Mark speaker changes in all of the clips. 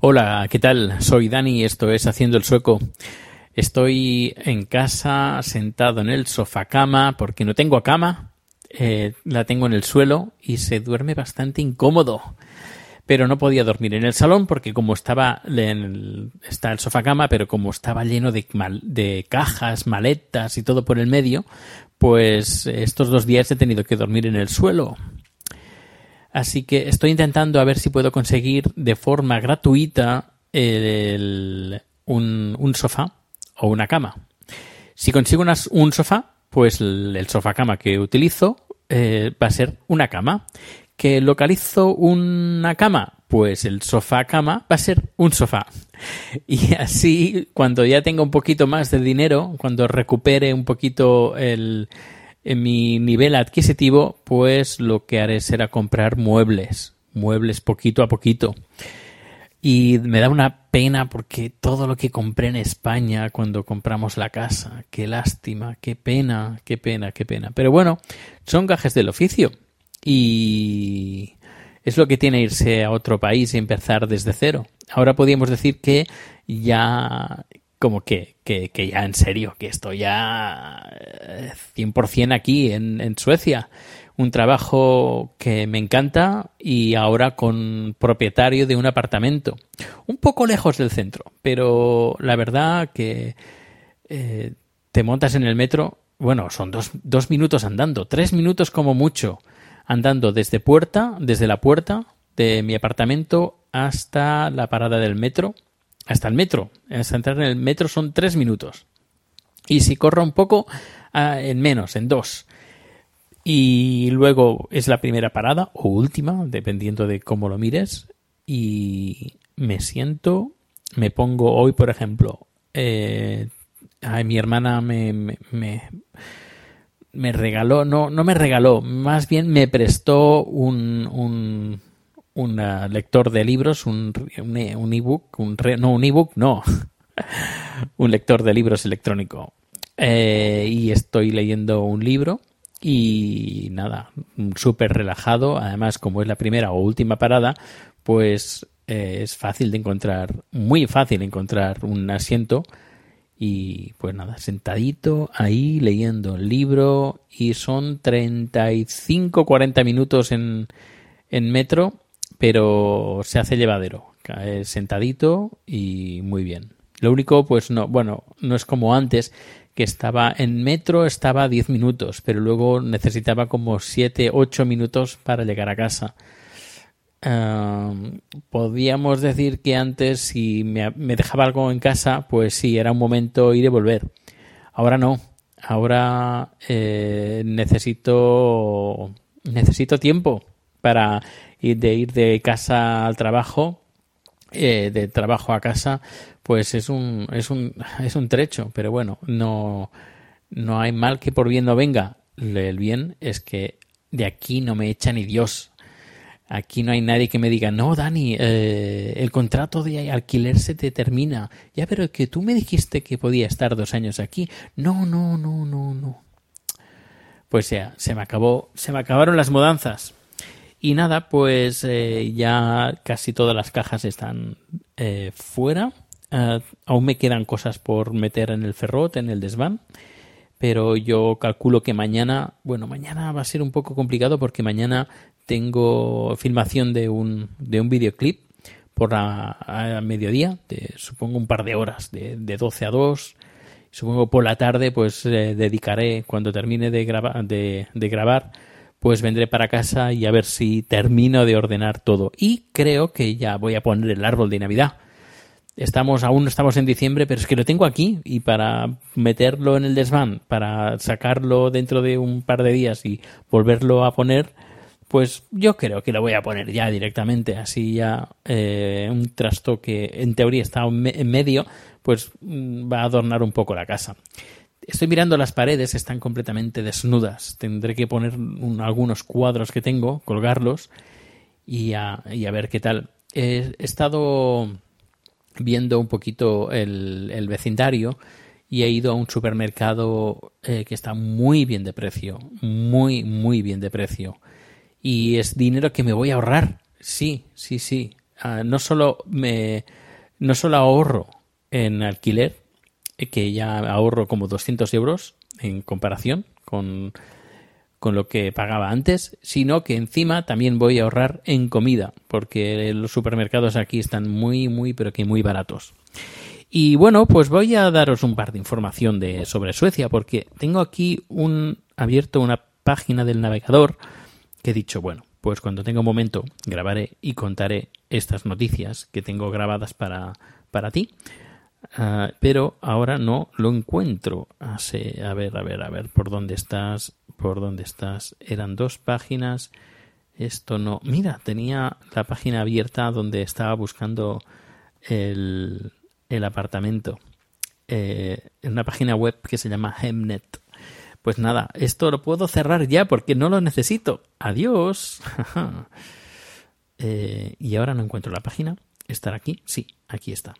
Speaker 1: Hola, ¿qué tal? Soy Dani y esto es Haciendo el Sueco. Estoy en casa sentado en el sofá cama porque no tengo cama, eh, la tengo en el suelo y se duerme bastante incómodo. Pero no podía dormir en el salón porque como estaba en el, está el sofá cama, pero como estaba lleno de, cajas, maletas y todo por el medio, pues estos dos días he tenido que dormir en el suelo. Así que estoy intentando a ver si puedo conseguir de forma gratuita el- un, sofá o una cama. Si consigo un sofá, pues el, el sofá cama que utilizo eh, va a ser una cama. ¿Que localizo una cama? Pues el sofá cama va a ser un sofá. Y así, cuando ya tenga un poquito más de dinero, cuando recupere un poquito el, en mi nivel adquisitivo, pues lo que haré será comprar muebles. Muebles poquito a poquito. Y me da una pena porque todo lo que compré en España cuando compramos la casa, qué lástima, qué pena, qué pena, qué pena. Pero bueno, son gajes del oficio. Y es lo que tiene irse a otro país y empezar desde cero. Ahora podríamos decir que ya, como que, que, que ya en serio, que estoy ya eh, 100% aquí en, en Suecia. Un trabajo que me encanta y ahora con propietario de un apartamento. Un poco lejos del centro, pero la verdad que eh, te montas en el metro, bueno, son dos, dos minutos andando, tres minutos como mucho, andando desde puerta, desde la puerta de mi apartamento hasta la parada del metro, hasta el metro. Hasta entrar en el metro son tres minutos. Y si corro un poco, ah, en menos, en dos. Y luego es la primera parada o última, dependiendo de cómo lo mires. Y me siento, me pongo hoy, por ejemplo, eh, ay, mi hermana me, me, me, me regaló, no, no me regaló, más bien me prestó un, un, un ah, lector de libros, un, un, un ebook, un re- no, un ebook, no, un lector de libros electrónico. Eh, y estoy leyendo un libro y nada, súper relajado. Además, como es la primera o última parada, pues eh, es fácil de encontrar, muy fácil encontrar un asiento. Y pues nada, sentadito ahí leyendo el libro y son 35-40 minutos en, en metro, pero se hace llevadero. Cae sentadito y muy bien. Lo único, pues no, bueno, no es como antes, que estaba en metro, estaba a 10 minutos, pero luego necesitaba como 7, 8 minutos para llegar a casa. Um, podíamos decir que antes si me, me, dejaba algo en casa, pues sí, era un momento ir y volver. Ahora no. Ahora eh, necesito necesito tiempo para ir de ir de casa al trabajo, eh, de trabajo a casa, pues es un es un es un trecho, pero bueno, no no hay mal que por bien no venga. El bien es que de aquí no me echa ni Dios. Aquí no hay nadie que me diga, no, Dani, eh, el contrato de alquiler se te termina. Ya, pero que tú me dijiste que podía estar dos años aquí. No, no, no, no, no. Pues ya, se me acabó, se me acabaron las mudanzas. Y nada, pues eh, ya casi todas las cajas están eh, fuera. Ah, aún me quedan cosas por meter en el ferrot, en el desván. Pero yo calculo que mañana, bueno, mañana va a ser un poco complicado porque mañana tengo filmación de un, de un videoclip por la, mediodía, de, supongo un par de horas, de, de 12 a 2. Supongo por la tarde, pues eh, dedicaré, cuando termine de, graba, de, de grabar, pues vendré para casa y a ver si termino de ordenar todo. Y creo que ya voy a poner el árbol de Navidad. Estamos, aún estamos en diciembre, pero es que lo tengo aquí y para meterlo en el desván, para sacarlo dentro de un par de días y volverlo a poner, pues yo creo que lo voy a poner ya directamente, así ya eh, un trasto que en teoría está en medio, pues mm, va a adornar un poco la casa. Estoy mirando las paredes, están completamente desnudas. Tendré que poner un, algunos cuadros que tengo, colgarlos y a, y a ver qué tal. He estado viendo un poquito el, el, vecindario y he ido a un supermercado eh, que está muy bien de precio, muy, muy bien de precio. Y es dinero que me voy a ahorrar. Sí, sí, sí. Uh, no solo me, no solo ahorro en alquiler, que ya ahorro como 200 euros en comparación con, con lo que pagaba antes, sino que encima también voy a ahorrar en comida, porque los supermercados aquí están muy, muy, pero que muy baratos. Y bueno, pues voy a daros un par de información de, sobre Suecia, porque tengo aquí un abierto una página del navegador que he dicho, bueno, pues cuando tenga un momento grabaré y contaré estas noticias que tengo grabadas para, para ti. Uh, pero ahora no lo encuentro. Así, a ver, a ver, a ver, ¿por dónde estás? ¿Por dónde estás? Eran dos páginas. Esto no. Mira, tenía la página abierta donde estaba buscando el, apartamento. Eh, en una página web que se llama Hemnet. Pues nada, esto lo puedo cerrar ya porque no lo necesito. Adiós. eh, y ahora no encuentro la página. ¿Estará aquí? Sí, aquí está.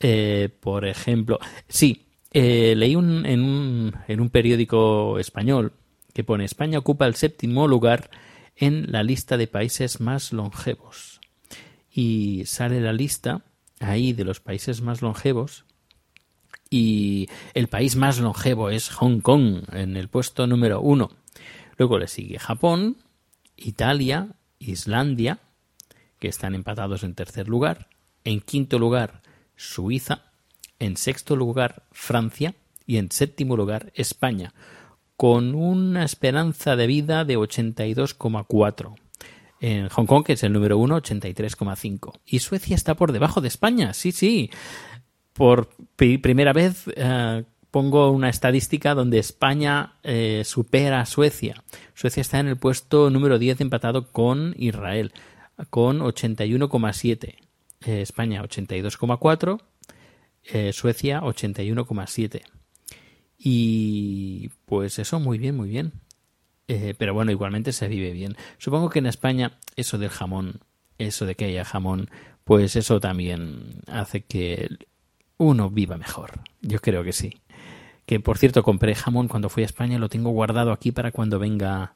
Speaker 1: Eh, por ejemplo, sí, eh, leí en, un, en un periódico español que pone España ocupa el séptimo lugar en la lista de países más longevos. Y sale la lista ahí de los países más longevos y el país más longevo es Hong Kong en el puesto número uno. Luego le sigue Japón, Italia, Islandia, que están empatados en tercer lugar. En quinto lugar, Suiza, en sexto lugar Francia y en séptimo lugar España, con una esperanza de vida de 82,4. En Hong Kong, que es el número uno, 83,5. Y Suecia está por debajo de España, sí, sí. Por pri primera vez eh, pongo una estadística donde España eh, supera a Suecia. Suecia está en el puesto número 10 empatado con Israel, con 81,7 eh, España 82,4, eh, Suecia 81,7. Y pues eso, muy bien, muy bien. Eh, pero bueno, igualmente se vive bien. Supongo que en España eso del jamón, eso de que haya jamón, pues eso también hace que uno viva mejor. Yo creo que sí. Que por cierto, compré jamón cuando fui a España, lo tengo guardado aquí para cuando venga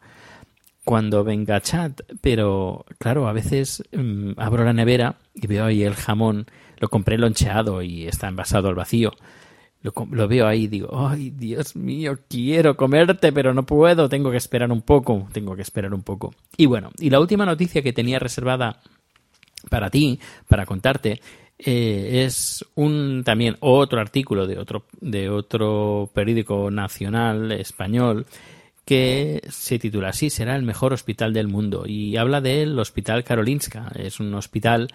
Speaker 1: cuando venga chat, pero claro, a veces mmm, abro la nevera y veo ahí el jamón, lo compré loncheado y está envasado al vacío. Lo, lo, veo ahí y digo, ay, Dios mío, quiero comerte, pero no puedo, tengo que esperar un poco, tengo que esperar un poco. Y bueno, y la última noticia que tenía reservada para ti, para contarte, eh, es un también otro artículo de otro, de otro periódico nacional español que se titula así, será el mejor hospital del mundo y habla del Hospital Karolinska. Es un hospital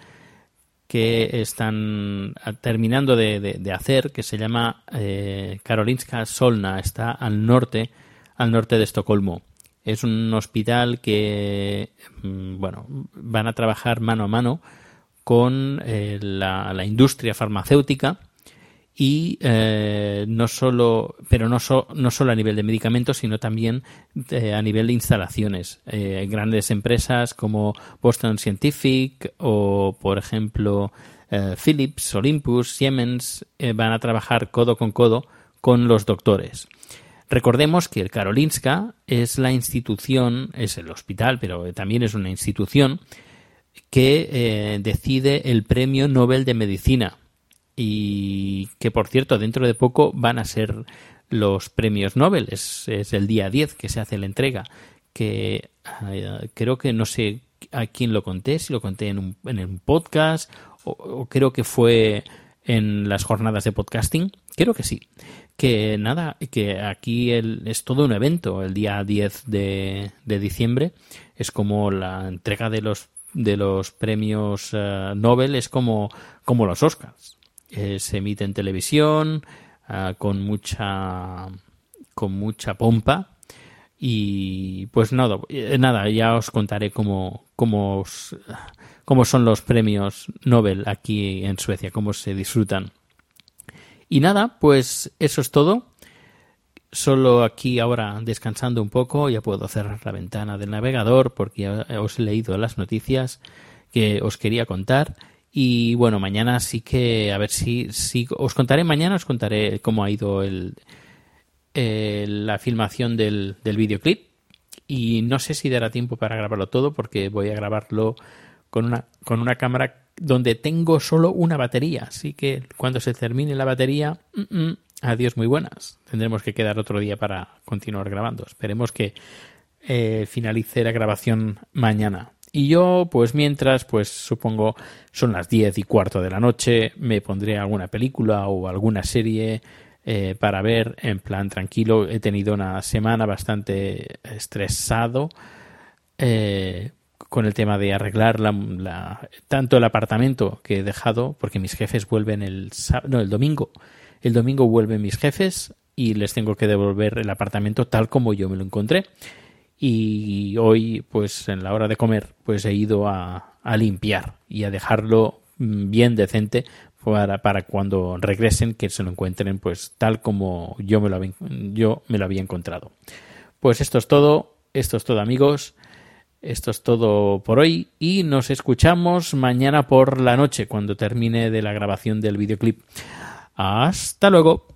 Speaker 1: que están terminando de, hacer, que se llama eh, Karolinska Solna, está al norte, al norte de Estocolmo. Es un hospital que, mm, bueno, van a trabajar mano a mano con eh, la industria farmacéutica y eh, no solo pero no, no solo a nivel de medicamentos sino también eh, a nivel de instalaciones. Eh, grandes empresas como Boston Scientific o por ejemplo Philips Olympus Siemens van a trabajar codo con codo con los doctores. Recordemos que el Karolinska es la institución, es el hospital, pero también es una institución que decide el Premio Nobel de Medicina y que, por cierto, dentro de poco van a ser los premios Nobel. Es, es el día 10 que se hace la entrega, que eh, creo que no sé a quién lo conté, si lo conté en un, en un podcast o, creo que fue en las jornadas de podcasting. Creo que sí. Que nada, que aquí el- es todo un evento. El día 10 de, de diciembre es como la entrega de los, de los premios eh, Nobel, es como, como los Oscars. Eh, se emite en televisión ah, con mucha con mucha pompa y pues nada, eh, nada ya os contaré cómo, cómo, os- cómo son los premios Nobel aquí en Suecia, cómo se disfrutan. Y nada, pues eso es todo. Solo aquí ahora descansando un poco, ya puedo cerrar la ventana del navegador porque ya os he leído las noticias que os quería contar. Y bueno, mañana sí que, a ver si, os contaré mañana, os contaré cómo ha ido el, la filmación del, del videoclip. Y no sé si dará tiempo para grabarlo todo porque voy a grabarlo con una, con una cámara donde tengo solo una batería. Así que cuando se termine la batería, mm, mm, adiós muy buenas. Tendremos que quedar otro día para continuar grabando. Esperemos que eh, finalice la grabación mañana. Y yo, pues mientras, pues supongo son las 10 y cuarto de la noche, me pondré alguna película o alguna serie eh, para ver en plan tranquilo. He tenido una semana bastante estresado eh, con el tema de arreglar la, tanto el apartamento que he dejado, porque mis jefes vuelven el no, el domingo. El domingo vuelven mis jefes y les tengo que devolver el apartamento tal como yo me lo encontré. Y hoy, pues en la hora de comer, pues he ido a, a limpiar y a dejarlo mm, bien decente para, para cuando regresen que se lo encuentren pues tal como yo me lo había, yo me lo había encontrado. Pues esto es todo, esto es todo amigos, esto es todo por hoy y nos escuchamos mañana por la noche cuando termine de la grabación del videoclip. Hasta luego.